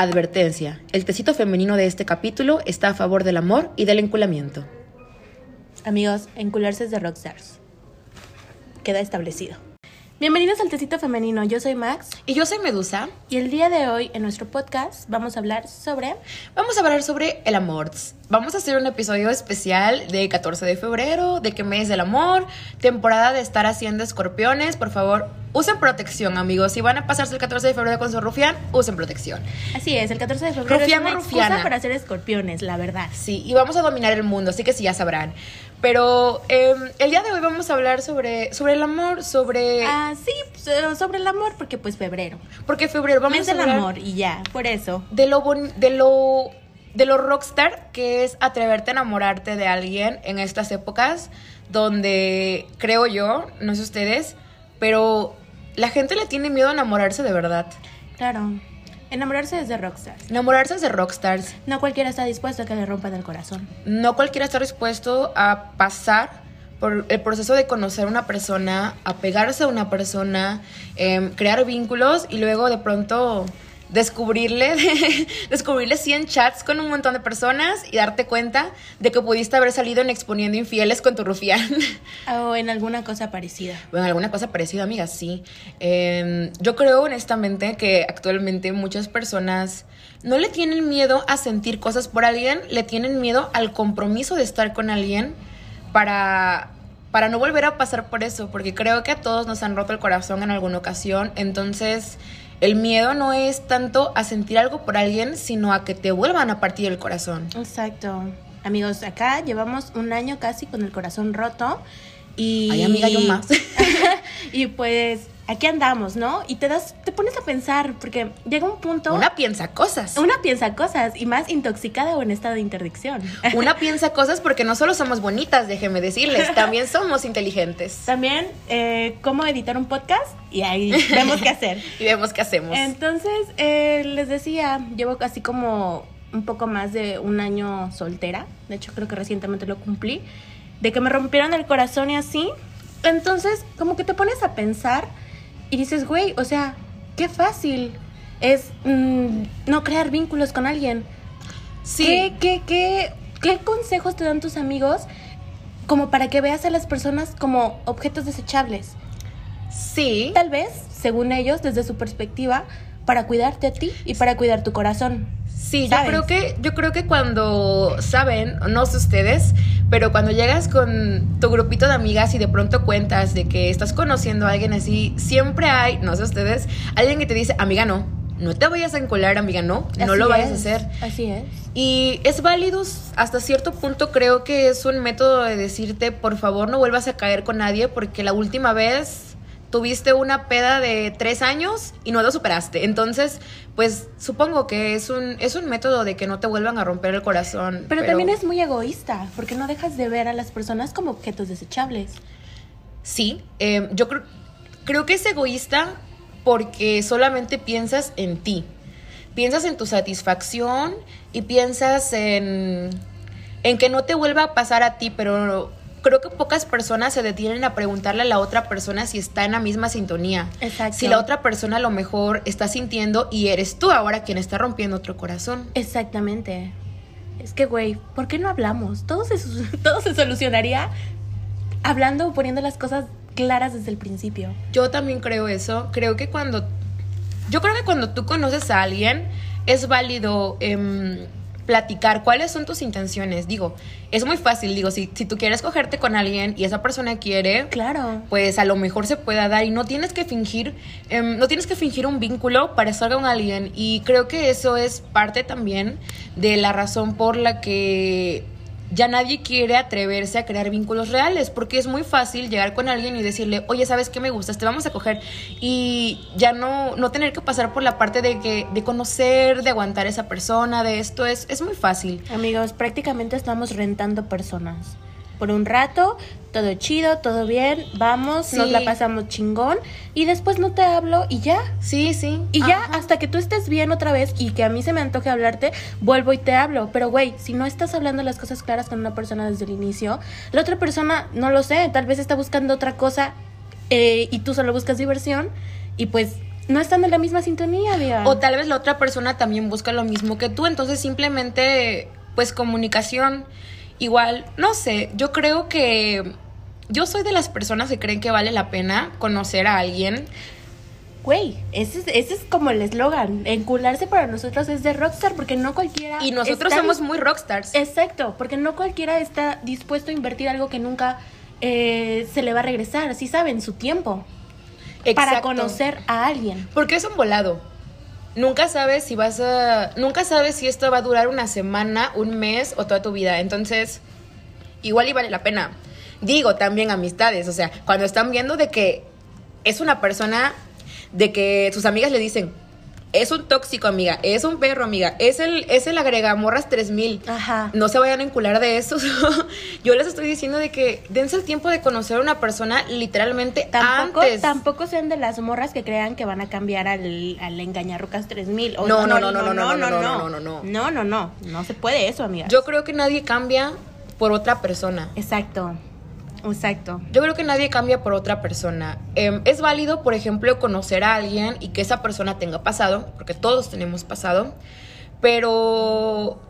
Advertencia, el tecito femenino de este capítulo está a favor del amor y del enculamiento. Amigos, encularse es de rockstars. Queda establecido. Bienvenidos al Tecito Femenino, yo soy Max Y yo soy Medusa. y el día de hoy en nuestro podcast vamos a hablar sobre... Vamos a hablar sobre el amor. Vamos a hacer un episodio especial de 14 de febrero, de qué mes del amor, temporada de estar haciendo escorpiones. Por favor, usen protección, amigos. Si van a pasarse el 14 de febrero con su rufián, usen protección. Así es, el 14 de febrero Rufián es una excusa para ser escorpiones, la verdad. Sí, y vamos a dominar el mundo, así que sí, ya sabrán. Pero eh, el día de hoy vamos a hablar sobre, sobre el amor, sobre... Ah, sí, so- sobre el amor, porque pues febrero. porque febrero vamos Mes a del hablar amor y ya, por eso. de lo, bon- de lo de lo rockstar que es atreverte a enamorarte de alguien en estas épocas donde creo yo, no sé ustedes, pero la gente le tiene miedo a enamorarse de verdad. Claro, enamorarse es de rockstars. Enamorarse es de rockstars. No cualquiera está dispuesto a que le rompan el corazón. No cualquiera está dispuesto a pasar por el proceso de conocer a una persona, apegarse a una persona, em, crear vínculos y luego de pronto descubrirle, descubrirle 100 chats con un montón de personas y darte cuenta de que pudiste haber salido en exponiendo infieles con tu rufián. O en alguna cosa parecida. Bueno, alguna cosa parecida, amiga, sí. Eh, yo creo honestamente que actualmente muchas personas no le tienen miedo a sentir cosas por alguien, le tienen miedo al compromiso de estar con alguien para, para no volver a pasar por eso, porque creo que a todos nos han roto el corazón en alguna ocasión, entonces el miedo no es tanto a sentir algo por alguien, sino a que te vuelvan a partir el corazón. Exacto. Amigos, acá llevamos un año casi con el corazón roto y... Ay, amiga, yo más. y pues aquí andamos, ¿no? Y te das, te pones a pensar, porque llega un punto... Una piensa cosas. Una piensa cosas y más intoxicada o en estado de interdicción. Una piensa cosas porque no solo somos bonitas, déjenme decirles, también somos inteligentes. También, eh, cómo editar un podcast y ahí vemos qué hacer. Y vemos qué hacemos. Entonces, eh, les decía, llevo casi como un poco más de un año soltera. De hecho, creo que recientemente lo cumplí. De que me rompieron el corazón y así. Entonces, como que te pones a pensar y dices, güey, o sea, qué fácil es mm, no crear vínculos con alguien. sí, ¿Qué, qué, qué, qué consejos te dan tus amigos como para que veas a las personas como objetos desechables? sí, Tal vez, según ellos, desde su perspectiva, para cuidarte a ti y para cuidar tu corazón. Sí, yo creo que yo creo que cuando saben, no sé ustedes, pero cuando llegas con tu grupito de amigas y de pronto cuentas de que estás conociendo a alguien así, siempre hay, no sé ustedes, alguien que te dice, "Amiga, no, no te vayas a encolar, amiga, no, no Así lo vayas a hacer." Así es. Y es válido hasta cierto punto, creo que es un método de decirte, por favor, no vuelvas a caer con nadie porque la última vez tuviste una peda de tres años y no lo superaste. Entonces, pues supongo que es un, es un método de que no te vuelvan a romper el corazón. Pero, también es muy egoísta, porque no dejas de ver a las personas como objetos desechables. Sí, eh, yo creo, creo que es egoísta porque solamente piensas en ti. Piensas en tu satisfacción y piensas en, en que no te vuelva a pasar a ti, pero creo que pocas personas se detienen a preguntarle a la otra persona si está en la misma sintonía. Exacto. Si la otra persona a lo mejor está sintiendo y eres tú ahora quien está rompiendo otro corazón. Exactamente. Es que, güey, ¿por qué no hablamos? Todo se, todo se solucionaría hablando o poniendo las cosas claras desde el principio. Yo también creo eso. Creo que cuando. Yo creo que cuando tú conoces a alguien, es válido em, platicar cuáles son tus intenciones. Digo, es muy fácil. Digo, si, si tú quieres cogerte con alguien y esa persona quiere. Claro. Pues a lo mejor se pueda dar y no tienes que fingir, em, no tienes que fingir un vínculo para estar con alguien. Y creo que eso es parte también de la razón por la que ya nadie quiere atreverse a crear vínculos reales, porque es muy fácil llegar con alguien y decirle, oye, ¿sabes qué me gustas? Te vamos a coger. Y ya no, no tener que pasar por la parte de que, de conocer, de aguantar a esa persona, de esto, es, es muy fácil. Amigos, prácticamente estamos rentando personas. Por un rato, todo chido, todo bien, vamos, nos Sí. la pasamos chingón y después no te hablo y ya. Sí, sí. Y ya hasta que tú estés bien otra vez y que a mí se me antoje hablarte, vuelvo y te hablo. Pero güey, si no estás hablando las cosas claras con una persona desde el inicio, la otra persona, no lo sé, tal vez está buscando otra cosa eh, y tú solo buscas diversión y pues no están en la misma sintonía. O tal vez la otra persona también busca lo mismo que tú, entonces simplemente, pues comunicación, igual, no sé, yo creo que yo soy de las personas que creen que vale la pena conocer a alguien. Güey, ese, es- ese es como el eslogan. Encularse para nosotros es de rockstar porque no cualquiera. Y nosotros está somos muy rockstars. Exacto, porque no cualquiera está dispuesto a invertir algo que nunca eh, se le va a regresar, sí saben, su tiempo. Para conocer a alguien. Porque es un volado. Nunca sabes si vas a. Nunca sabes si esto va a durar una semana, un mes o toda tu vida. Entonces, igual y vale la pena. Digo también amistades. O sea, cuando están viendo de que es una persona de que sus amigas le dicen. Es un tóxico, amiga. Es un perro, amiga. Es el, es el agregamorras 3000. Ajá. No se vayan a encular de eso. Yo les estoy diciendo de que dense el tiempo de conocer a una persona literalmente Tampoco, antes. tampoco sean de las morras que crean que van a cambiar al, al engañarrucas 3000. O- No, no, no, no, no, no, no, no, no, no, no, no. no, no, no, no se puede eso, amiga. Yo creo que nadie cambia por otra persona. Exacto, exacto. Yo creo que nadie cambia por otra persona. Em, es válido, por ejemplo, conocer a alguien y que esa persona tenga pasado, porque todos tenemos pasado, pero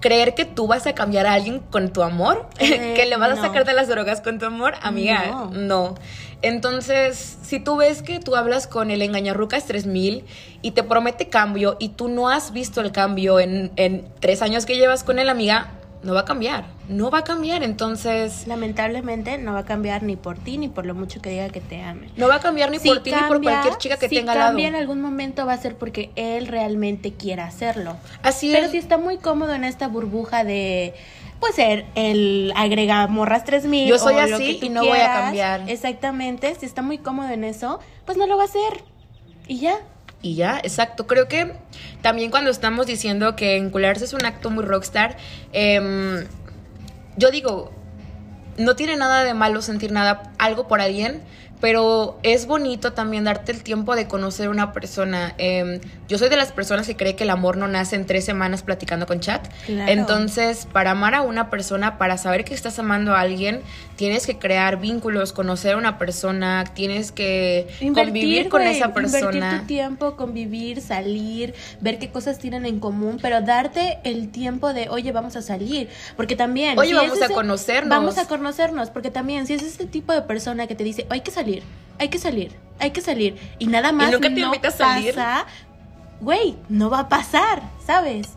creer que tú vas a cambiar a alguien con tu amor, Eh, que le vas a sacar de las drogas con tu amor, amiga, No. no. Entonces, si tú ves que tú hablas con el engañarrucas 3000 y te promete cambio y tú no has visto el cambio en, en tres años que llevas con él, amiga, no va a cambiar, no va a cambiar. Entonces, Lamentablemente no va a cambiar ni por ti ni por lo mucho que diga que te ame. no va a cambiar ni Si por ti ni por cualquier chica que si tenga al lado. cambia en algún momento va a ser porque él realmente quiera hacerlo. Así Pero es. si está muy cómodo en esta burbuja de pues ser el agregamorras 3000 Yo soy o lo así que tú y no voy a cambiar. Exactamente, si está muy cómodo en eso, pues no lo va a hacer. Y ya. Y ya, exacto. Creo que también cuando estamos diciendo que encularse es un acto muy rockstar, em, yo digo, no tiene nada de malo sentir nada, algo por alguien, pero es bonito también darte el tiempo de conocer a una persona. Em, yo soy de las personas que cree que el amor no nace en tres semanas platicando con chat. Claro. Entonces, para amar a una persona, para saber que estás amando a alguien, tienes que crear vínculos, conocer a una persona, tienes que convivir con güey, esa Invertir persona. tu tiempo, convivir, salir, ver qué cosas tienen en común, pero darte el tiempo de, oye, vamos a salir. Porque también. Oye, si vamos es a conocernos. Vamos a conocernos, porque también, si es este tipo de persona que te dice, hay que salir, hay que salir, hay que salir, y nada más. nunca te no invita a salir? pasa, Güey, no va a pasar, ¿sabes?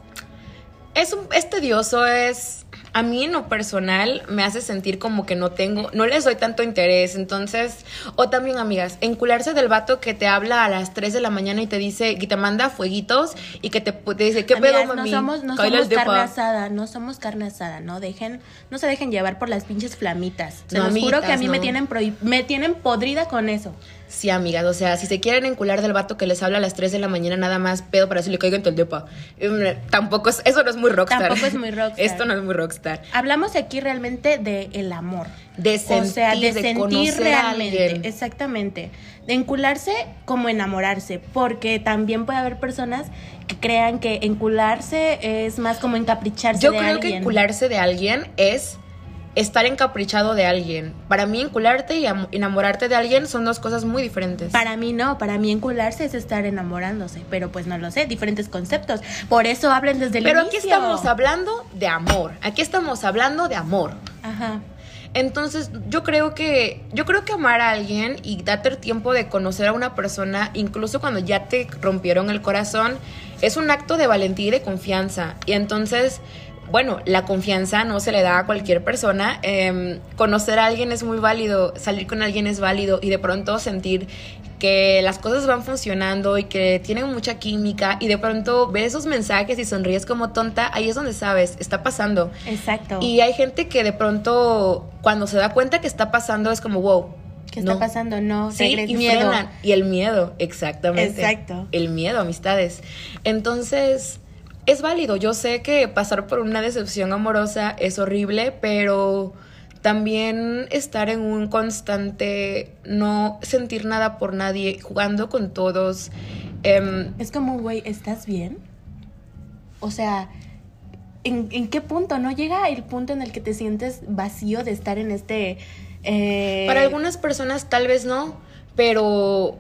Es, un, es tedioso, es... A mí en lo personal me hace sentir como que no tengo, no les doy tanto interés, entonces, o también amigas, encularse del vato que te habla a las 3 de la mañana y te dice, y te manda fueguitos y que te, te dice, ¿qué Amigas, pedo, mami? No somos, no somos carne depa". asada, no somos carne asada, no dejen, no se dejen llevar por las pinches flamitas. Se No, los juro que a mí me tienen me tienen podrida con eso. Sí, amigas, o sea, si se quieren encular del vato que les habla a las 3 de la mañana nada más, pedo para decirle caigan el depa. Em, Tampoco es, eso no es muy rockstar. Tampoco es muy rockstar. Esto no es muy rockstar. Hablamos aquí realmente de el amor. De sentir, o sea, de, de sentir realmente. Exactamente. De encularse como enamorarse. Porque también puede haber personas que crean que encularse es más como encapricharse Yo de creo que encularse de alguien es estar encaprichado de alguien. Para mí, encularte y am- enamorarte de alguien son dos cosas muy diferentes. Para mí no, para mí encularse es estar enamorándose, pero pues no lo sé, diferentes conceptos. Por eso hablen desde el Pero inicio. aquí estamos hablando de amor. Aquí estamos hablando de amor. Ajá. Entonces, yo creo que yo creo que amar a alguien y darte el tiempo de conocer a una persona, incluso cuando ya te rompieron el corazón, es un acto de valentía y de confianza. Y entonces, bueno, la confianza no se le da a cualquier persona. Em, conocer a alguien es muy válido, salir con alguien es válido y de pronto sentir que las cosas van funcionando y que tienen mucha química y de pronto ves esos mensajes y sonríes como tonta, ahí es donde sabes, está pasando. Exacto. Y hay gente que de pronto, cuando se da cuenta que está pasando, es como, wow. ¿Qué está no. pasando? No, Sí, y miedo. Y el miedo, exactamente. Exacto. El miedo, amistades. Entonces, es válido. Yo sé que pasar por una decepción amorosa es horrible, pero también estar en un constante no sentir nada por nadie, jugando con todos. em, Es como, güey, ¿estás bien? O sea, ¿en, en qué punto? ¿No llega el punto en el que te sientes vacío de estar en este... eh, Para algunas personas tal vez no, pero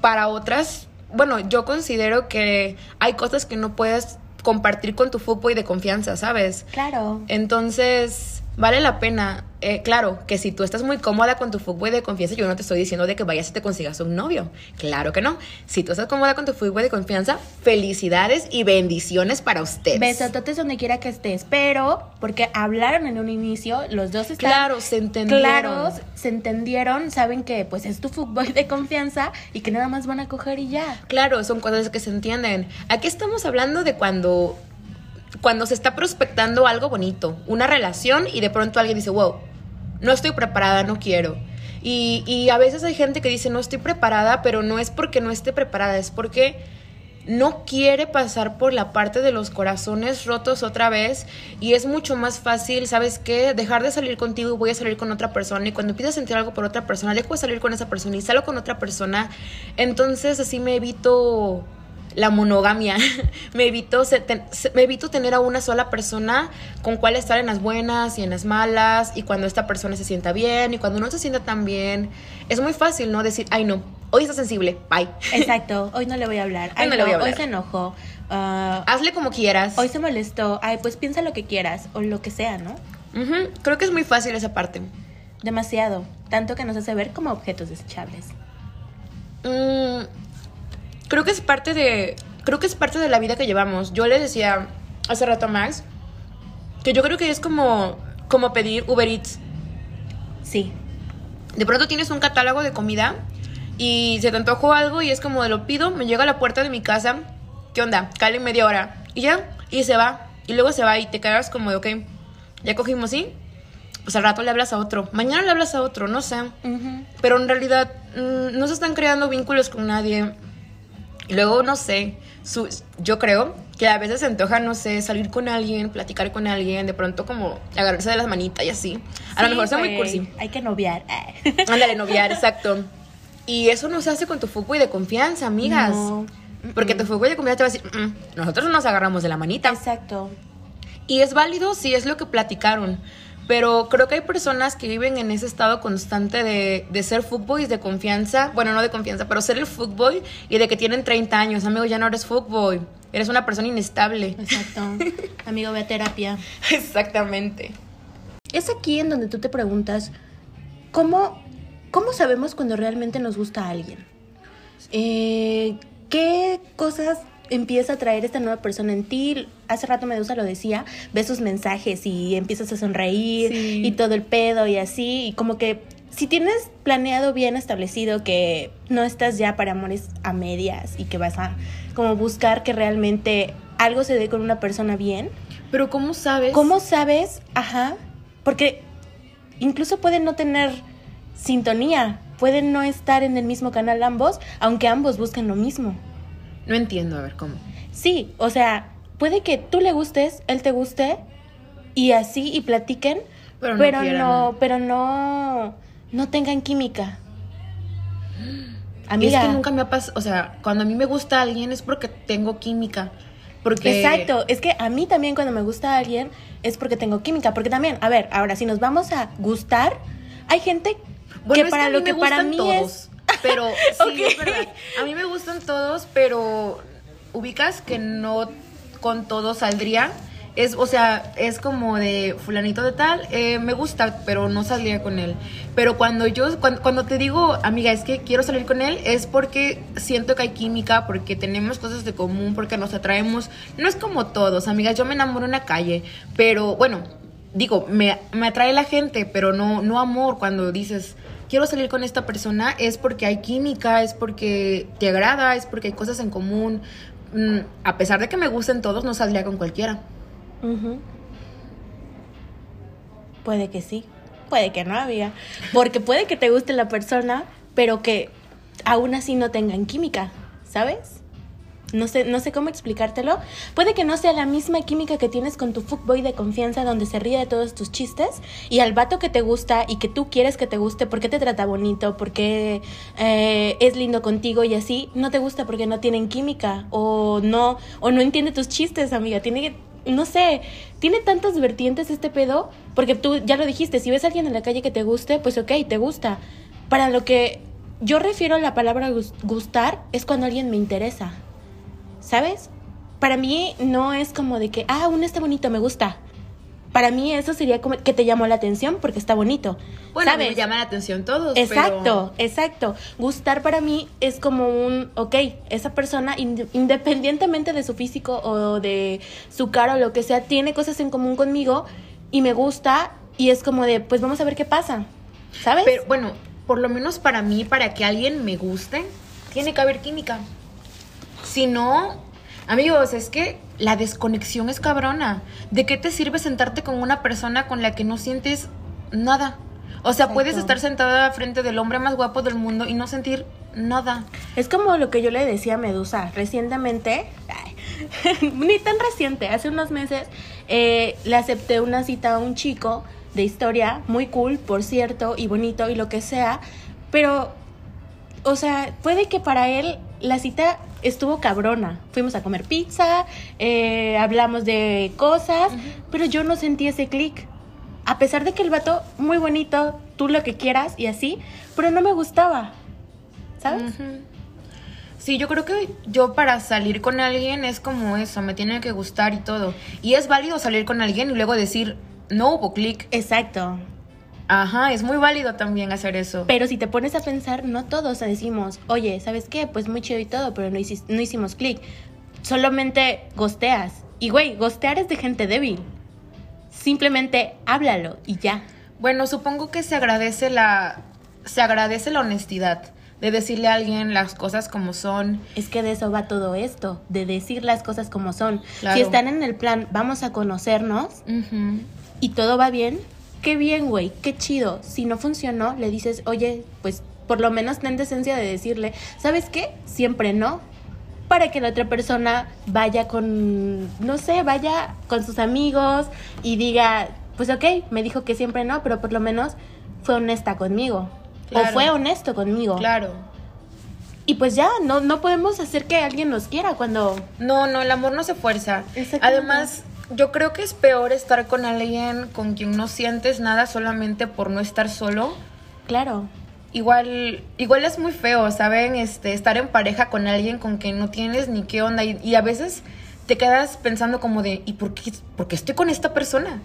para otras, bueno, yo considero que hay cosas que no puedes compartir con tu y de confianza, ¿sabes? Claro. Entonces, vale la pena. Eh, claro, que si tú estás muy cómoda con tu fútbol de confianza, yo no te estoy diciendo de que vayas y te consigas un novio. Claro que no. Si tú estás cómoda con tu fútbol de confianza, felicidades y bendiciones para ustedes. Besototes donde quiera que estés. Pero, porque hablaron en un inicio, los dos están Claro, se entendieron. claros, se entendieron, saben que pues es tu fútbol de confianza y que nada más van a coger y ya. Claro, son cosas que se entienden. Aquí estamos hablando de cuando cuando se está prospectando algo bonito, una relación y de pronto alguien dice, wow, no estoy preparada, no quiero. Y, y a veces hay gente que dice, no estoy preparada, pero no es porque no esté preparada, es porque no quiere pasar por la parte de los corazones rotos otra vez y es mucho más fácil, ¿sabes qué? Dejar de salir contigo y voy a salir con otra persona y cuando empiezo a sentir algo por otra persona, dejo de salir con esa persona y salgo con otra persona, entonces así me evito la monogamia. me, evito, me evito tener a una sola persona con cual estar en las buenas y en las malas y cuando esta persona se sienta bien y cuando no se sienta tan bien. Es muy fácil, ¿no? Decir, ay no, hoy está sensible, bye. Exacto, hoy no le voy a hablar. Ay, hoy no, le voy a hablar. Hoy se enojó. Ah, Hazle como quieras. Hoy se molestó. Ay, pues piensa lo que quieras o lo que sea, ¿no? Creo que es muy fácil esa parte. Demasiado. Tanto que nos hace ver como objetos desechables. Mmm creo que es parte de creo que es parte de la vida que llevamos. Yo le decía hace rato a Max que yo creo que es como como pedir Uber Eats. Sí. De pronto tienes un catálogo de comida y se te antojó algo y es como de lo pido, me llega a la puerta de mi casa, ¿qué onda? Cale media hora y ya, y se va. Y luego se va y te quedas como de, ok, ya cogimos, ¿sí? Pues al rato le hablas a otro, mañana le hablas a otro, no sé. Pero en realidad mm, no se están creando vínculos con nadie. Luego, no sé, su, yo creo que a veces se antoja, no sé, salir con alguien, platicar con alguien, de pronto como agarrarse de las manitas y así. A lo mejor sea muy cursi. Hay que noviar. Ándale, noviar, exacto. Y eso no se hace con tu y de confianza, amigas. Porque tu y de confianza te va a decir, mm, nosotros nos agarramos de la manita. Exacto. Y es válido si es lo que platicaron. Pero creo que hay personas que viven en ese estado constante de, de ser y de confianza. Bueno, no de confianza, pero ser el fútbol y de que tienen 30 años. Amigo, ya no eres fútbol. Eres una persona inestable. Exacto. Amigo, ve a terapia. Exactamente. Es aquí en donde tú te preguntas, ¿cómo, cómo sabemos cuando realmente nos gusta a alguien? Eh, ¿Qué cosas empieza a traer esta nueva persona en ti. Hace rato Medusa lo decía, ves sus mensajes y empiezas a sonreír y todo el pedo y así. Y como que si tienes planeado bien establecido que no estás ya para amores a medias y que vas a como buscar que realmente algo se dé con una persona bien. Pero ¿cómo sabes? ¿Cómo sabes? Ajá. Porque incluso pueden no tener sintonía, pueden no estar en el mismo canal ambos, aunque ambos busquen lo mismo. No entiendo, a ver, ¿cómo? Sí, o sea, puede que tú le gustes, él te guste, y así, y platiquen, pero no, pero no, pero no, no tengan química. Amiga. Es que nunca me ha pasado, o sea, cuando a mí me gusta alguien es porque tengo química. Porque... Exacto, es que a mí también cuando me gusta alguien es porque tengo química, porque también, a ver, ahora si nos vamos a gustar, hay gente que para lo que para mí es pero sí, es verdad. A mí me gustan todos, pero ubicas que no con todos saldría. Es, o sea, es como de fulanito de tal, eh, me gusta, pero no saldría con él. Pero cuando yo, cuando, cuando, te digo, amiga, es que quiero salir con él, es porque siento que hay química, porque tenemos cosas de común, porque nos atraemos. No es como todos, amiga, yo me enamoro en la calle, pero bueno, digo, me, me atrae la gente, pero no, no amor cuando dices, quiero salir con esta persona es porque hay química, es porque te agrada, es porque hay cosas en común. Mm, a pesar de que me gusten todos, no saldría con cualquiera. Puede que sí, puede que no, amiga. Porque puede que te guste la persona, pero que aún así no tengan química, ¿sabes? No sé, no sé cómo explicártelo. Puede que no sea la misma química que tienes con tu fuckboy de confianza donde se ríe de todos tus chistes y al vato que te gusta y que tú quieres que te guste porque te trata bonito, porque eh, es lindo contigo y así, no te gusta porque no tienen química o no, o no entiende tus chistes, amiga. Tiene que, no sé, tiene tantas vertientes este pedo, porque tú ya lo dijiste, si ves a alguien en la calle que te guste, pues ok, te gusta. Para lo que yo refiero a la palabra gus- gustar es cuando alguien me interesa. ¿Sabes? Para mí no es como de que, ah, uno está bonito, me gusta. Para mí eso sería como que te llamó la atención porque está bonito. Bueno, ¿sabes? me llaman la atención todos. Exacto, exacto. Gustar para mí es como un, ok, esa persona, ind- independientemente de su físico o de su cara o lo que sea, tiene cosas en común conmigo y me gusta y es como de, pues vamos a ver qué pasa, ¿sabes? Pero bueno, por lo menos para mí, para que alguien me guste, tiene que haber química. Si no, amigos, es que la desconexión es cabrona. ¿De qué te sirve sentarte con una persona con la que no sientes nada? O sea, Exacto. puedes estar sentada frente del hombre más guapo del mundo y no sentir nada. Es como lo que yo le decía a Medusa recientemente, ay, ni tan reciente, hace unos meses, eh, le acepté una cita a un chico de historia, muy cool, por cierto, y bonito y lo que sea, pero, o sea, puede que para él la cita estuvo cabrona. Fuimos a comer pizza, eh, hablamos de cosas, pero yo no sentí ese clic. A pesar de que el vato, muy bonito, tú lo que quieras y así, pero no me gustaba. ¿Sabes? Sí, yo creo que yo para salir con alguien es como eso, me tiene que gustar y todo. Y es válido salir con alguien y luego decir, no hubo clic. Exacto. Ajá, es muy válido también hacer eso. Pero si te pones a pensar, no todos decimos, oye, ¿sabes qué? Pues muy chido y todo, pero no, hicis- no hicimos clic. Solamente gosteas. Y güey, gostear es de gente débil. Simplemente háblalo y ya. Bueno, supongo que se agradece la se agradece la honestidad de decirle a alguien las cosas como son. Es que de eso va todo esto, de decir las cosas como son. Claro. Si están en el plan, vamos a conocernos y todo va bien, qué bien, güey, qué chido. Si no funcionó, le dices, oye, pues por lo menos ten decencia de decirle, ¿sabes qué? Siempre no. Para que la otra persona vaya con, no sé, vaya con sus amigos y diga, pues ok, me dijo que siempre no, pero por lo menos fue honesta conmigo. O fue honesto conmigo. Claro. Y pues ya, no, no podemos hacer que alguien nos quiera cuando... No, no, el amor no se fuerza. Además, yo creo que es peor estar con alguien con quien no sientes nada solamente por no estar solo. Claro. Igual, igual es muy feo, ¿saben? Este, estar en pareja con alguien con quien no tienes ni qué onda. Y, y a veces te quedas pensando como de, ¿y por qué, por qué estoy con esta persona?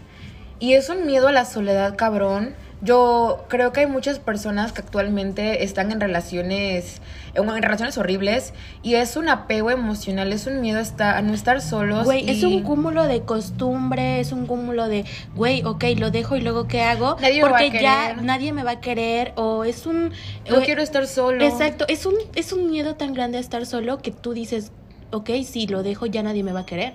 Y es un miedo a la soledad, cabrón. Yo creo que hay muchas personas que actualmente están en relaciones, en, en relaciones horribles, y es un apego emocional, es un miedo a, estar- a no estar solos. Güey, es un cúmulo de costumbre, es un cúmulo de, güey, ok, lo dejo y luego ¿qué hago? Nadie me va a Porque ya nadie me va a querer o es un... No o- quiero estar solo. Exacto, es un, es un miedo tan grande a estar solo que tú dices, ok, si lo dejo ya nadie me va a querer.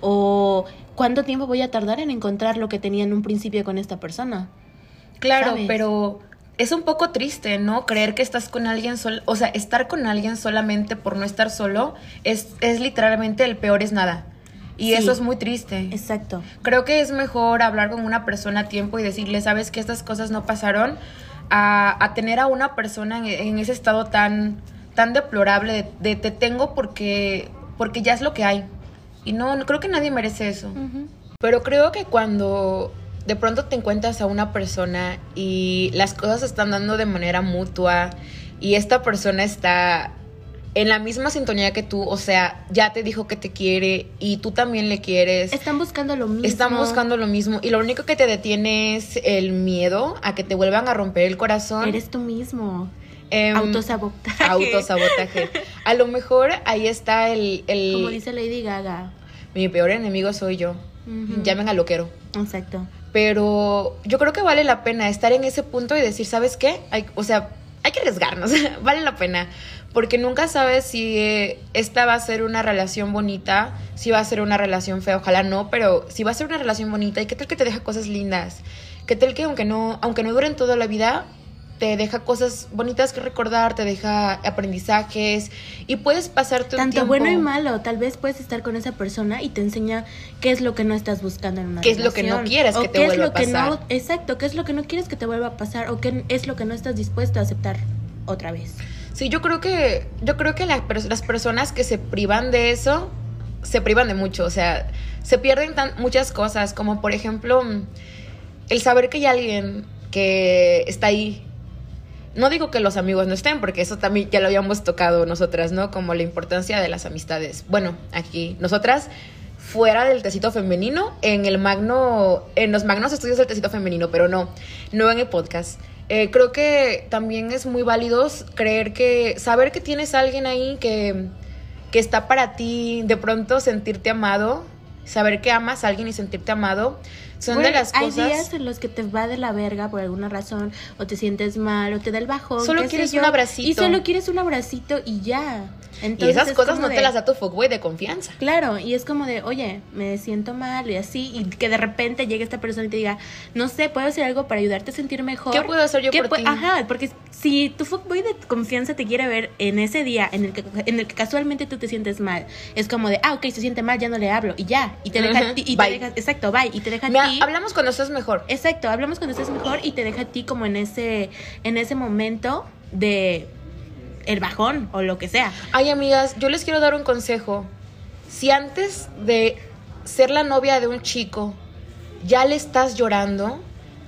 O ¿cuánto tiempo voy a tardar en encontrar lo que tenía en un principio con esta persona? Claro, ¿sabes? pero es un poco triste, ¿no? Creer que estás con alguien solo, o sea, estar con alguien solamente por no estar solo es, es literalmente el peor es nada. Y Sí. eso es muy triste. Exacto. Creo que es mejor hablar con una persona a tiempo y decirle, sabes que estas cosas no pasaron, a, a tener a una persona en, en ese estado tan, tan deplorable de, de te tengo porque, porque ya es lo que hay. Y no, no creo que nadie merece eso. Pero creo que cuando de pronto te encuentras a una persona y las cosas se están dando de manera mutua y esta persona está en la misma sintonía que tú, o sea, ya te dijo que te quiere y tú también le quieres. Están buscando lo mismo. Están buscando lo mismo y lo único que te detiene es el miedo a que te vuelvan a romper el corazón. Eres tú mismo. Em, Autosabotaje. Autosabotaje. A lo mejor ahí está el, el- Como dice Lady Gaga. mi peor enemigo soy yo. Ujú. Llamen a loquero. Exacto. Pero yo creo que vale la pena estar en ese punto y decir, ¿sabes qué? Hay, o sea, hay que arriesgarnos, vale la pena. Porque nunca sabes si eh, esta va a ser una relación bonita, si va a ser una relación fea, ojalá no, pero si va a ser una relación bonita, ¿y qué tal que te deja cosas lindas? ¿Qué tal que aunque no, aunque no duren toda la vida, te deja cosas bonitas que recordar, te deja aprendizajes y puedes pasarte un Tanto tiempo... bueno y malo, tal vez puedes estar con esa persona y te enseña qué es lo que no estás buscando en una Qué es lo que no relación. quieres O que te qué es vuelva lo a que pasar. no- exacto, qué es lo que no quieres que te vuelva a pasar o qué es lo que no estás dispuesto a aceptar otra vez. Sí, yo creo que yo creo que las, las personas que se privan de eso se privan de mucho, o sea, se pierden tan, muchas cosas, como por ejemplo el saber que hay alguien que está ahí no digo que los amigos no estén, porque eso también ya lo habíamos tocado nosotras, ¿no? Como la importancia de las amistades. Bueno, aquí nosotras fuera del tecito femenino, en el magno, en los magnos estudios del tecito femenino, pero no, no en el podcast. Eh, creo que también es muy válido creer que, saber que tienes alguien ahí que, que está para ti, de pronto sentirte amado, saber que amas a alguien y sentirte amado, son de las cosas. Hay días en los que te va de la verga por alguna razón, o te sientes mal, o te da el bajón. Solo quieres un abracito. Y solo quieres un abracito y ya. Entonces, y esas cosas no te las da tu fuckboy de confianza. Claro, y es como de, oye, me siento mal y así, y que de repente llegue esta persona y te diga, no sé, ¿puedo hacer algo para ayudarte a sentir mejor? ¿Qué puedo hacer yo por ti? Ajá, porque si tu fuckboy de confianza te quiere ver en ese día en el que en el que casualmente tú te sientes mal, es como de, ah, ok, se siente mal, ya no le hablo, y ya, y te deja, y te deja, exacto, bye, y te deja a ti. Hablamos cuando estés mejor. Exacto, hablamos cuando estés mejor y te deja a ti como en ese, en ese momento de el bajón o lo que sea. Ay, amigas, yo les quiero dar un consejo. Si antes de ser la novia de un chico ya le estás llorando,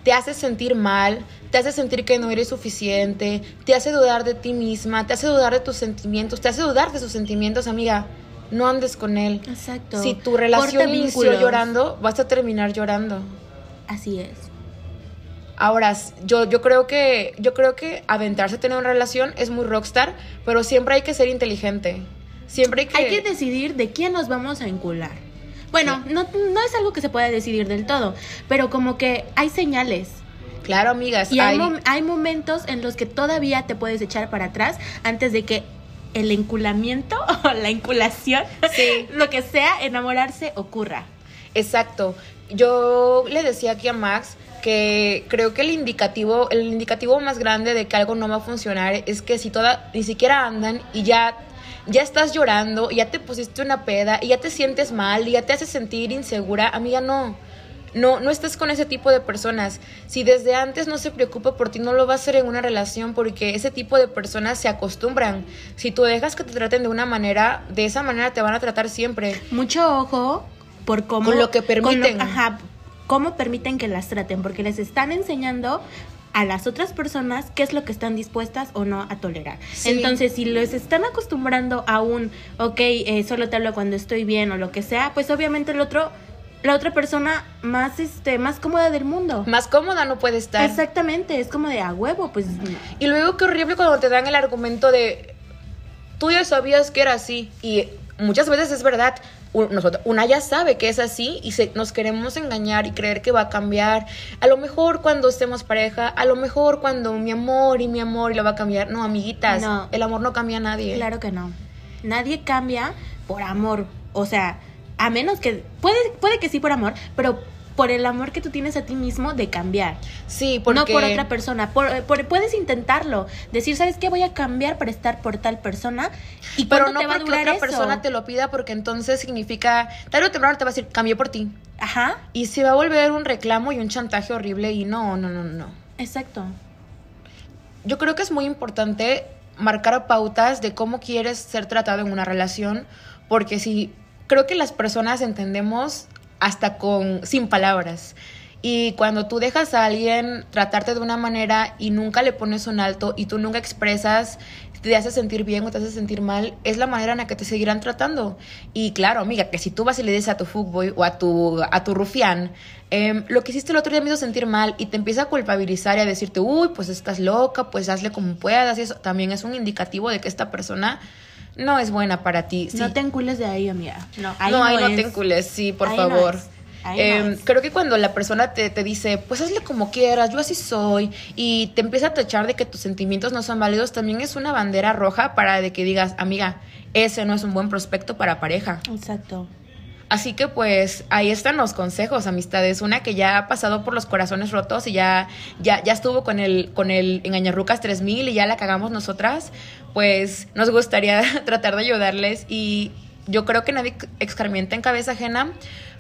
te hace sentir mal, te hace sentir que no eres suficiente, te hace dudar de ti misma, te hace dudar de tus sentimientos, te hace dudar de sus sentimientos, amiga. No andes con él. Exacto. Si tu relación inició llorando, vas a terminar llorando. Así es. Ahora, yo, yo creo que yo creo que aventarse a tener una relación es muy rockstar, pero siempre hay que ser inteligente. Siempre hay que... Hay que decidir de quién nos vamos a encular. Bueno, no, no es algo que se pueda decidir del todo, pero como que hay señales. Claro, amigas. Y hay, hay momentos en los que todavía te puedes echar para atrás antes de que el enculamiento o la enculación, sí. lo que sea, enamorarse ocurra. Exacto. Yo le decía aquí a Max que creo que el indicativo, el indicativo más grande de que algo no va a funcionar es que si toda, ni siquiera andan y ya, ya estás llorando, ya te pusiste una peda y ya te sientes mal y ya te hace sentir insegura, amiga, no. No, no estás con ese tipo de personas. Si desde antes no se preocupa por ti, no lo va a hacer en una relación porque ese tipo de personas se acostumbran. Si tú dejas que te traten de una manera, de esa manera te van a tratar siempre. Mucho ojo por cómo... Con lo que permiten. ajá, cómo permiten que las traten, porque les están enseñando a las otras personas qué es lo que están dispuestas o no a tolerar. Entonces, si les están acostumbrando a un, ok, eh, solo te hablo cuando estoy bien o lo que sea, pues obviamente el otro la otra persona más este más cómoda del mundo. Más cómoda no puede estar. Exactamente, es como de a huevo, pues. Y luego qué horrible cuando te dan el argumento de tú ya sabías que era así y muchas veces es verdad, nosotros, una ya sabe que es así y se, nos queremos engañar y creer que va a cambiar. A lo mejor cuando estemos pareja, a lo mejor cuando mi amor y mi amor y lo va a cambiar. No, amiguitas, el amor no cambia a nadie. Claro que no. Nadie cambia por amor. O sea, a menos que puede puede que sí por amor, pero por el amor que tú tienes a ti mismo de cambiar. Sí, porque... No por otra persona. Por, puedes intentarlo. Decir, ¿sabes qué? Voy a cambiar para estar por tal persona. ¿Y Pero no te va porque a otra persona te lo pida porque entonces significa... Tarde o temprano te va a decir, cambié por ti. Ajá. Y se va a volver un reclamo y un chantaje horrible y no, no, no, no. Exacto. Yo creo que es muy importante marcar pautas de cómo quieres ser tratado en una relación porque si creo que las personas entendemos hasta con sin palabras. Y cuando tú dejas a alguien tratarte de una manera y nunca le pones un alto y tú nunca expresas, te hace sentir bien o te hace sentir mal, es la manera en la que te seguirán tratando. Y claro, amiga, que si tú vas y le dices a tu fuckboy o a tu, a tu rufián, em, lo que hiciste el otro día me hizo sentir mal y te empieza a culpabilizar y a decirte, uy, pues estás loca, pues hazle como puedas, y eso también es un indicativo de que esta persona no es buena para ti. No te encules de ahí, amiga. No, ahí no, no, te encules, sí, por favor. Em, creo que cuando la persona te, te, dice, pues hazle como quieras, yo así soy, y te empieza a tachar de que tus sentimientos no son válidos, también es una bandera roja para de que digas, amiga, ese no es un buen prospecto para pareja. Exacto. Así que pues ahí están los consejos, amistades. Una que ya ha pasado por los corazones rotos y ya, ya, ya estuvo con el, con el Engañarrucas 3000 y ya la cagamos nosotras, pues nos gustaría tratar de ayudarles y yo creo que nadie experimenta en cabeza ajena,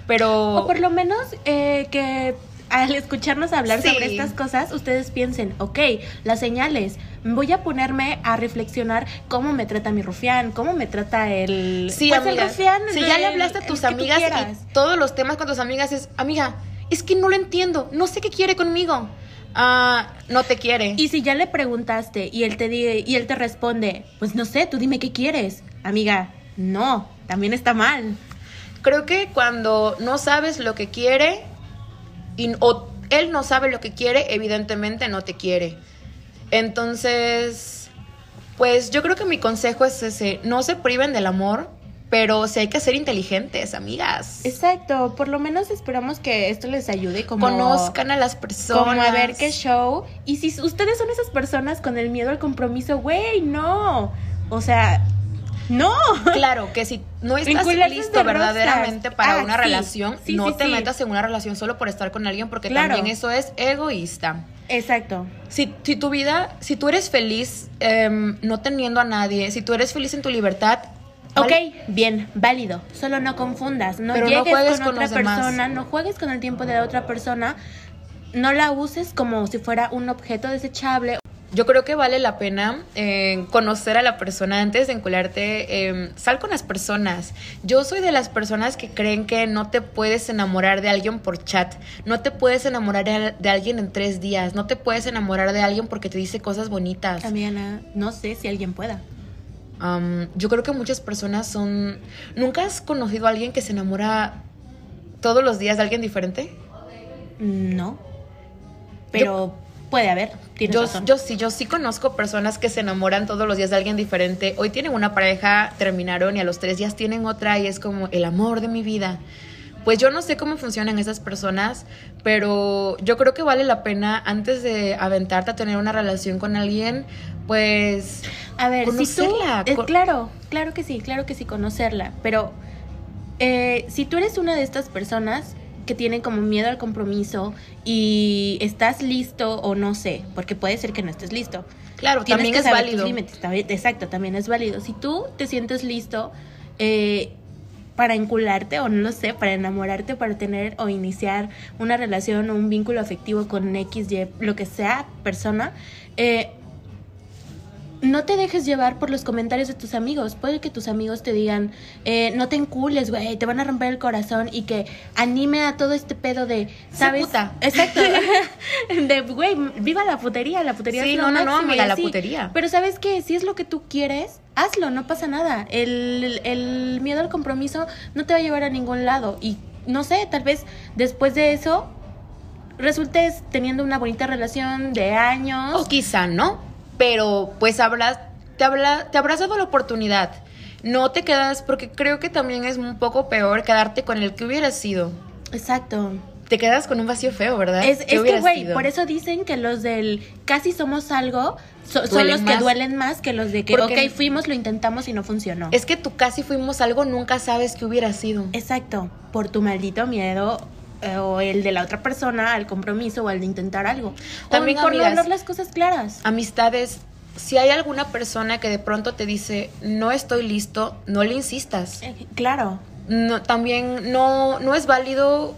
pero... O por lo menos eh, que al escucharnos hablar sobre estas cosas, ustedes piensen, ok, las señales, voy a ponerme a reflexionar cómo me trata mi rufián, cómo me trata el... Sí, pues el rufián. Si ya le hablaste a tus amigas y todos los temas con tus amigas es, amiga, es que no lo entiendo, no sé qué quiere conmigo. ah, no te quiere. Y si ya le preguntaste y él te di- y él te responde, pues no sé, tú dime qué quieres. Amiga, no, también está mal. Creo que cuando no sabes lo que quiere y, o él no sabe lo que quiere, evidentemente no te quiere. Entonces, pues yo creo que mi consejo es ese, no se priven del amor, pero sí hay que ser inteligentes, amigas. Exacto, por lo menos esperamos que esto les ayude como Conozcan a las personas. como a ver qué show. Y si ustedes son esas personas con el miedo al compromiso, güey, no. O sea, no. Claro, que si no estás listo de verdaderamente para Ah, una sí. relación, Sí, no sí, te metas en una relación solo por estar con alguien, porque Claro. también eso es egoísta. Exacto. Si, si tu vida, si tú eres feliz em, no teniendo a nadie, si tú eres feliz en tu libertad, Ok, bien, válido. Solo no confundas. No Pero llegues juegues con, con otra demás. persona, no juegues con el tiempo de la otra persona. No la uses como si fuera un objeto desechable. Yo creo que vale la pena eh, conocer a la persona antes de encularte. em, sal con las personas. Yo soy de las personas que creen que no te puedes enamorar de alguien por chat. No te puedes enamorar de, alguien en tres días. No te puedes enamorar de alguien porque te dice cosas bonitas. Amiana, no sé si alguien pueda. Yo creo que muchas personas son... ¿Nunca has conocido a alguien que se enamora todos los días de alguien diferente? No. Pero puede haber. Tienes Yo, razón. yo sí, yo sí conozco personas que se enamoran todos los días de alguien diferente. Hoy tienen una pareja, terminaron y a los tres días tienen otra y es como el amor de mi vida. Pues yo no sé cómo funcionan esas personas, pero yo creo que vale la pena antes de aventarte a tener una relación con alguien, pues A ver, si tú, conocerla, eh, claro, claro que sí, claro que sí, conocerla. Pero eh, si tú eres una de estas personas que tienen como miedo al compromiso y estás listo o no sé, porque puede ser que no estés listo. claro, Tienes también que es saber válido. tus límites, exacto, también es válido. Si tú te sientes listo eh, para encularte o no lo sé, para enamorarte, para tener o iniciar una relación o un vínculo afectivo con X, Y, lo que sea persona, eh, no te dejes llevar por los comentarios de tus amigos. Puede que tus amigos te digan, eh, no te encules, güey, te van a romper el corazón y que anime a todo este pedo de, ¿sabes? puta. Exacto. de, güey, viva la putería, la putería Sí, es no, no, no, amiga, la putería. Pero ¿sabes qué? Si es lo que tú quieres, hazlo, no pasa nada. El, el miedo al compromiso no te va a llevar a ningún lado. Y no sé, tal vez después de eso resultes teniendo una bonita relación de años. O quizá no, pero pues hablas, te, habla, te habrás dado la oportunidad. No te quedas, porque creo que también es un poco peor quedarte con el que hubiera sido. Exacto. Te quedas con un vacío feo, ¿verdad? Es, ¿Qué es que, güey, por eso dicen que los del casi somos algo so- son los que duelen más que los de que, Porque- ok, fuimos, lo intentamos y no funcionó. Es que tú casi fuimos algo, nunca sabes qué hubiera sido. Exacto, por tu maldito miedo eh, o el de la otra persona al compromiso o al de intentar algo. También, o por no hablar las cosas claras. Amistades, si hay alguna persona que de pronto te dice, no estoy listo, no le insistas. Eh, claro. No, también no, no es válido,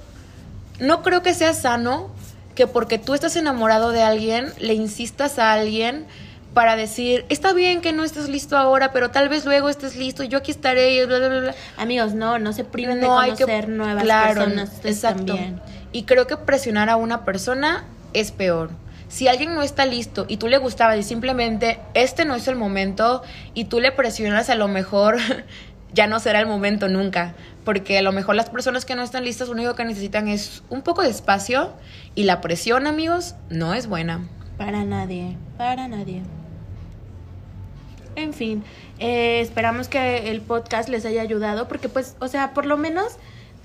no creo que sea sano que porque tú estás enamorado de alguien, le insistas a alguien para decir, está bien que no estés listo ahora, pero tal vez luego estés listo, yo aquí estaré, y bla, bla, bla. Amigos, no, no se priven No de hay que- conocer nuevas claro, personas. exacto. también. Y creo que presionar a una persona es peor. Si alguien no está listo y tú le gustabas y simplemente este no es el momento y tú le presionas, a lo mejor ya no será el momento nunca. Porque a lo mejor las personas que no están listas lo único que necesitan es un poco de espacio y la presión, amigos, no es buena. Para nadie, para nadie. En fin, eh, esperamos que el podcast les haya ayudado porque pues, o sea, por lo menos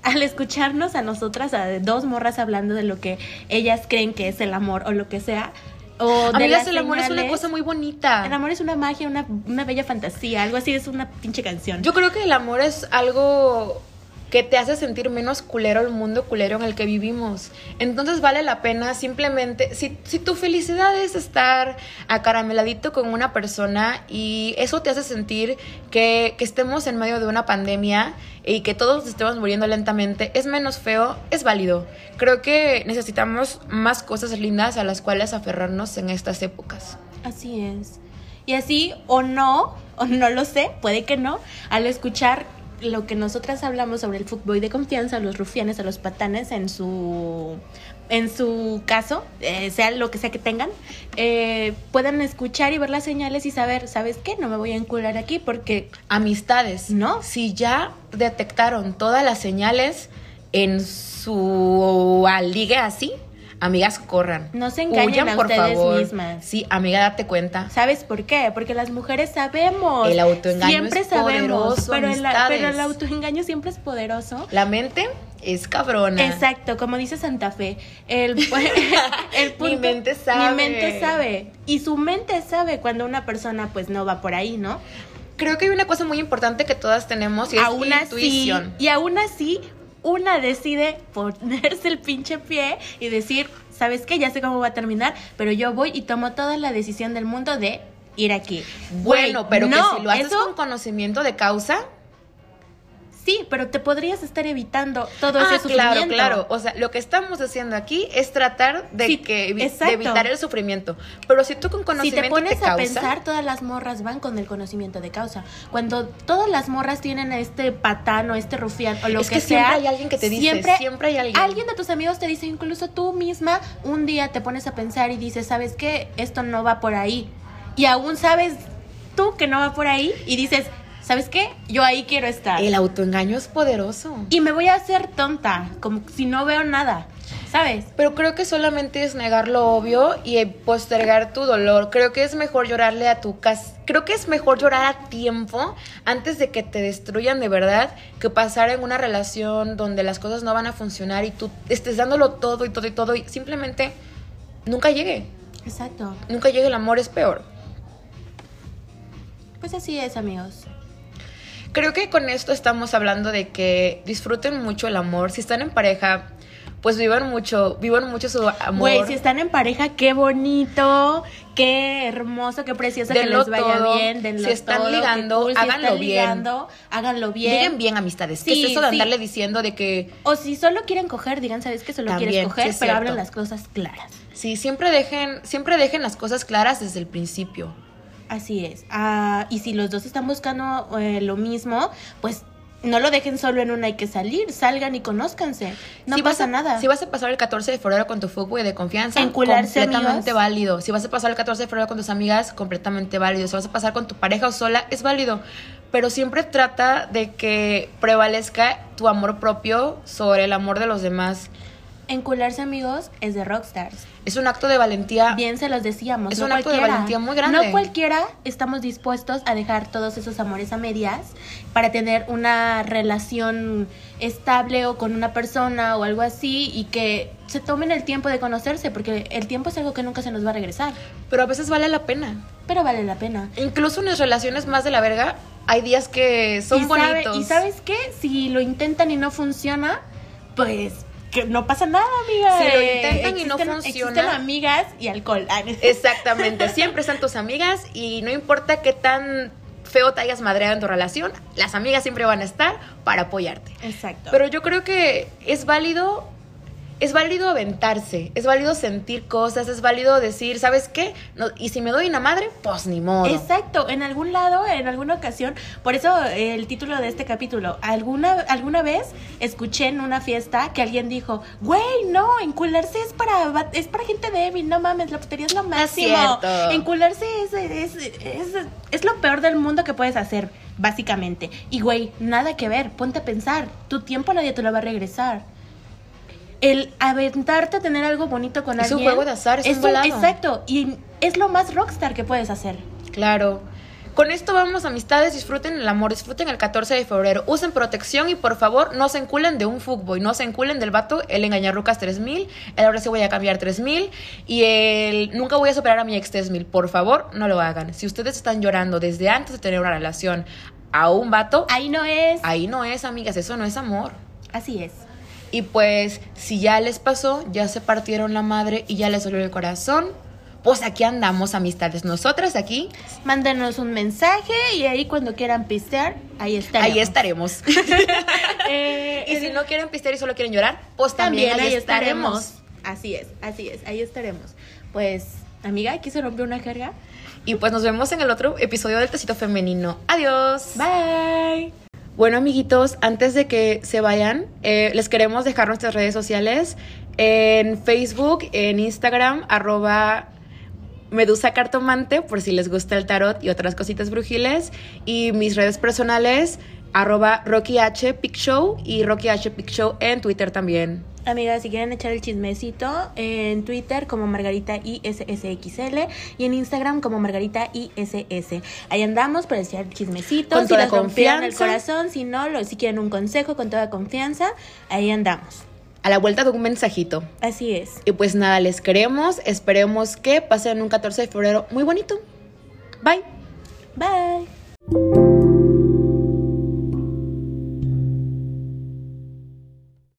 al escucharnos a nosotras, a dos morras hablando de lo que ellas creen que es el amor o lo que sea, o de Amigas, el amor es una cosa muy bonita. El amor es una magia, una, una bella fantasía, algo así, es una pinche canción. Yo creo que el amor es algo que te hace sentir menos culero el mundo culero en el que vivimos. Entonces vale la pena simplemente, si, si tu felicidad es estar acarameladito con una persona y eso te hace sentir que, que estemos en medio de una pandemia y que todos estemos muriendo lentamente, es menos feo, es válido. Creo que necesitamos más cosas lindas a las cuales aferrarnos en estas épocas. Así es. Y así, o no, o no lo sé, puede que no, al escuchar lo que nosotras hablamos sobre el fútbol de confianza, los rufianes, a los patanes en su en su caso, eh, sea lo que sea que tengan, eh, puedan escuchar y ver las señales y saber, ¿sabes qué? No me voy a encular aquí porque... Amistades. ¿No? Si ya detectaron todas las señales en su ligue así, amigas, corran. No se engañen Huyan, a por ustedes favor. mismas. Sí, amiga, date cuenta. ¿Sabes por qué? Porque las mujeres sabemos. El autoengaño siempre es sabemos, poderoso, pero el, amistades. pero el autoengaño siempre es poderoso. La mente es cabrona. Exacto, como dice Santa Fe, el, el Mi mente sabe. Mi mente sabe. Y su mente sabe cuando una persona pues no va por ahí, ¿no? Creo que hay una cosa muy importante que todas tenemos y es aún intuición. así, y aún así, una decide ponerse el pinche pie y decir, ¿sabes qué? Ya sé cómo va a terminar, pero yo voy y tomo toda la decisión del mundo de ir aquí. Bueno, pero no, que si lo haces eso- con conocimiento de causa, Sí, pero te podrías estar evitando todo Ah, ese claro, sufrimiento. claro. O sea, lo que estamos haciendo aquí es tratar de, Sí, que, de evitar el sufrimiento. Pero si tú con Si conocimiento te pones a pensar, todas las morras van con el conocimiento de causa. Cuando todas las morras tienen a este patán o este rufián o lo Es que, que sea, siempre hay alguien que te dice, siempre hay alguien. Alguien de tus amigos te dice, incluso tú misma, un día te pones a pensar y dices, ¿sabes qué? Esto no va por ahí. Y aún sabes tú que no va por ahí y dices, ¿sabes qué? Yo ahí quiero estar. el autoengaño es poderoso. Y me voy a hacer tonta, como si no veo nada, ¿sabes? Pero creo que solamente es negar lo obvio y postergar tu dolor. Creo que es mejor llorarle a tu casa. Creo que es mejor llorar a tiempo antes de que te destruyan de verdad que pasar en una relación donde las cosas no van a funcionar y tú estés dándolo todo y todo y todo y simplemente nunca llegue. Exacto. Nunca llegue el amor, es peor. Pues así es, amigos. Creo que con esto estamos hablando de que disfruten mucho el amor. Si están en pareja, pues vivan mucho, vivan mucho su amor. Güey, si están en pareja, qué bonito, qué hermoso, qué precioso que les vaya todo. bien. denlo Si están todo, qué ligando, cool. Si háganlo están bien. ligando, háganlo bien. Lleguen bien amistades. ¿Qué Sí, es eso de sí. andarle diciendo de que O si solo quieren coger, digan, ¿sabes que Solo También, quieres coger, pero hablen las cosas claras. sí, siempre dejen, siempre dejen las cosas claras desde el principio. Así es. Ah, y si los dos están buscando eh, lo mismo, pues no lo dejen solo en una hay que salir, salgan y conózcanse. No Si pasa a- nada. Si vas a pasar el 14 de febrero con tu fuckboy de confianza, Encularse, completamente amigos. válido. Si vas a pasar el 14 de febrero con tus amigas, completamente válido. Si vas a pasar con tu pareja o sola, es válido. Pero siempre trata de que prevalezca tu amor propio sobre el amor de los demás. Encularse, amigos, es de rockstars. Es un acto de valentía. Bien se los decíamos. Es no un acto de valentía muy grande. No cualquiera estamos dispuestos a dejar todos esos amores a medias para tener una relación estable o con una persona o algo así y que se tomen el tiempo de conocerse porque el tiempo es algo que nunca se nos va a regresar. Pero a veces vale la pena. Pero vale la pena. Incluso en las relaciones más de la verga, hay días que son y, sabe- bonitos. y sabes qué? Si lo intentan y no funciona, pues que no pasa nada, amiga. Si lo Eh, intentan y no funciona. Existen amigas y alcohol. Ah, Exactamente, siempre están tus amigas y no importa qué tan feo te hayas madreado en tu relación, las amigas siempre van a estar para apoyarte. Exacto. Pero yo creo que es válido, es válido aventarse, es válido sentir cosas, es válido decir, ¿sabes qué? No, y si me doy una madre, pues ni modo. Exacto, en algún lado, en alguna ocasión, por eso eh, el título de este capítulo, alguna, alguna vez escuché en una fiesta que alguien dijo, güey, no, encularse es para, es para gente débil, no mames, la putería es lo máximo. cierto. Encularse es, es, es, es lo peor del mundo que puedes hacer, básicamente. Y güey, nada que ver, ponte a pensar, tu tiempo nadie te lo va a regresar. El aventarte a tener algo bonito con Es un alguien. juego de azar, es un volado. Exacto, y es lo más rockstar que puedes hacer. Claro. Con esto vamos, amistades, disfruten el amor, disfruten el 14 de febrero, usen protección y por favor no se enculen de un fuckboy, no se enculen del vato, el engañar rucas 3000, el ahora sí voy a cambiar 3000 y el nunca voy a superar a mi ex 3000, por favor no lo hagan. Si ustedes están llorando desde antes de tener una relación a un vato, Ahí no es. ahí no es, amigas, eso no es amor. Así es. Y pues si ya les pasó, ya se partieron la madre y ya les dolió el corazón, pues aquí andamos, amistades, nosotras aquí, Mándenos un mensaje y ahí cuando quieran pistear, ahí estaremos. ahí estaremos. Eh, Y si no quieren pistear y solo quieren llorar, pues también, ahí estaremos. Así es, así es, ahí estaremos. Pues, amiga, aquí se rompió una jerga. Y pues nos vemos en el otro episodio del Tecito Femenino. Adiós. Bye. Bueno, amiguitos, antes de que se vayan, eh, les queremos dejar nuestras redes sociales en Facebook, en Instagram, arroba Medusa Cartomante, por si les gusta el tarot y otras cositas brujiles. Y mis redes personales, arroba Rocky H Show y Rocky H Show en Twitter también. Amigas, si quieren echar el chismecito, en Twitter como Margarita ISSXL y en Instagram como Margarita ISS. Ahí andamos para echar el chismecito. Con si toda confianza. el corazón, si no, lo, si quieren un consejo con toda confianza, ahí andamos. A la vuelta de un mensajito. Así es. Y pues nada, les queremos. Esperemos que pasen un 14 de febrero muy bonito. Bye. Bye.